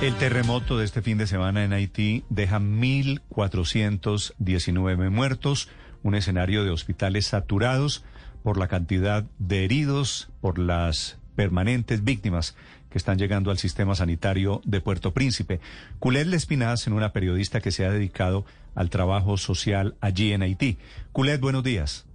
El terremoto de este fin de semana en Haití deja 1.419 muertos, un escenario de hospitales saturados por la cantidad de heridos, por las permanentes víctimas que están llegando al sistema sanitario de Puerto Príncipe. Culet Lespinaz, en una periodista que se ha dedicado al trabajo social allí en Haití. Culet, buenos días.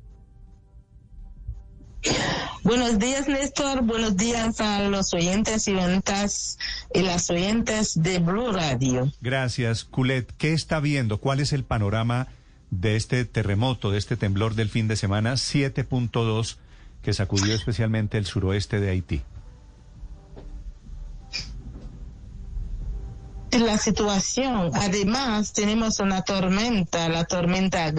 Buenos días, Néstor. Buenos días a los oyentes y oyentas y las oyentes de Blue Radio. Gracias, Culet. ¿Qué está viendo? ¿Cuál es el panorama de este terremoto, de este temblor del fin de semana 7.2 que sacudió especialmente el suroeste de Haití? La situación, además tenemos una tormenta, la tormenta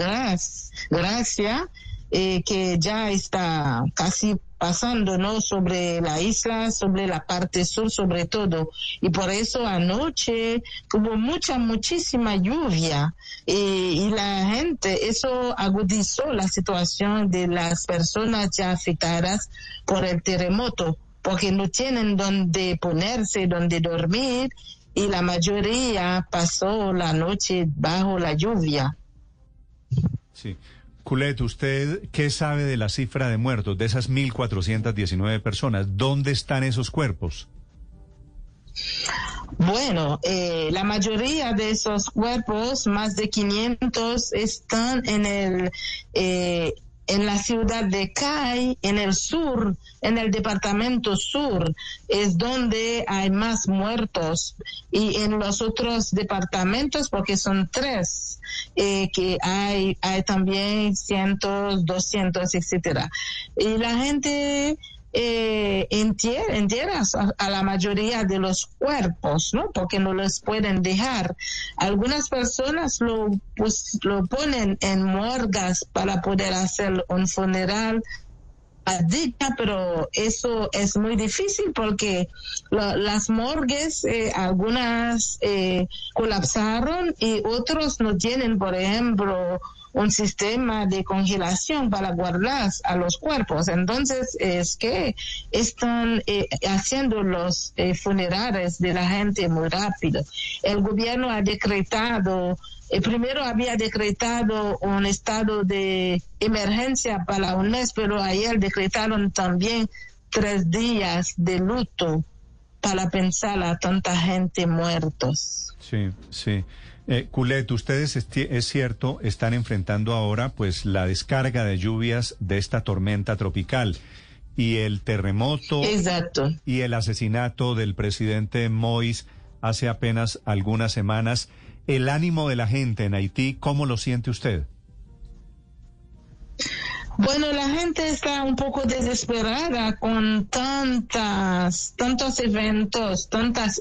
Gracia, eh, que ya está casi pasando no sobre la isla, sobre la parte sur sobre todo. Y por eso anoche hubo mucha, muchísima lluvia eh, y la gente, eso agudizó la situación de las personas ya afectadas por el terremoto, porque no tienen donde ponerse, donde dormir y la mayoría pasó la noche bajo la lluvia. Sí. Culet, ¿usted qué sabe de la cifra de muertos, de esas 1.419 personas? ¿Dónde están esos cuerpos? Bueno, eh, la mayoría de esos cuerpos, más de 500, están en el eh, en la ciudad de Cay, en el sur, en el departamento sur, es donde hay más muertos. Y en los otros departamentos, porque son tres, eh, que hay, hay también cientos, doscientos, etcétera. Y la gente eh, entierra, a, la mayoría de los cuerpos, ¿no? Porque no los pueden dejar. Algunas personas lo, pues, lo ponen en morgas para poder hacer un funeral pero eso es muy difícil porque las morgues, eh, algunas eh, colapsaron y otros no tienen, por ejemplo, un sistema de congelación para guardar a los cuerpos. Entonces, es que están eh, haciendo los eh, funerales de la gente muy rápido. El gobierno ha decretado, eh, primero había decretado un estado de emergencia para un mes, pero ayer decretaron también tres días de luto para pensar a tanta gente muertos. Sí, sí. Eh, Culet, ustedes es, cierto están enfrentando ahora pues la descarga de lluvias de esta tormenta tropical y el terremoto Exacto. y el asesinato del presidente Mois hace apenas algunas semanas. El ánimo de la gente en Haití, ¿cómo lo siente usted? Bueno, la gente está un poco desesperada con tantas, tantos eventos, tantas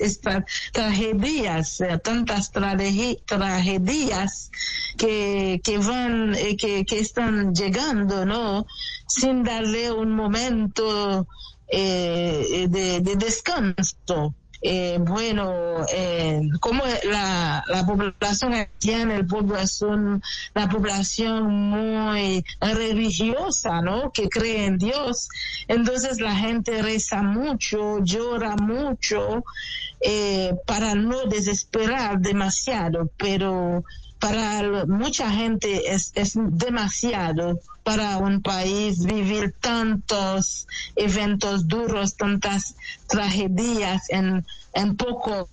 tragedias, eh, tantas tragedias que, que van, eh, que, que están llegando, ¿no? Sin darle un momento eh, de, de descanso. Eh, bueno, eh, como la, la población haitiana, el pueblo es una población muy religiosa, ¿no? Que cree en Dios. Entonces la gente reza mucho, llora mucho, eh, para no desesperar demasiado, pero para mucha gente es, es demasiado para un país vivir tantos eventos duros, tantas tragedias en, en pocos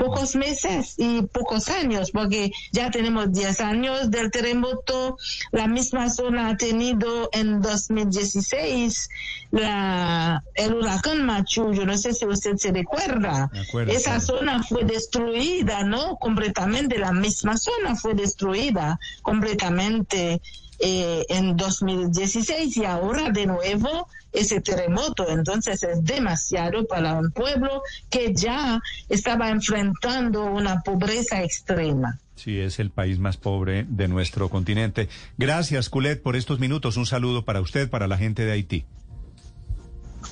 pocos meses y pocos años, porque ya tenemos 10 años del terremoto. La misma zona ha tenido en 2016 la, el huracán Machu. Yo no sé si usted se recuerda. Esa zona fue destruida, ¿no? Completamente. La misma zona fue destruida completamente eh, en 2016 y ahora de nuevo ese terremoto. Entonces es demasiado para un pueblo que ya estaba enfrentando una pobreza extrema. Sí, es el país más pobre de nuestro continente. Gracias, Culet, por estos minutos. Un saludo para usted, para la gente de Haití.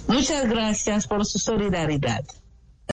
Muchas gracias por su solidaridad.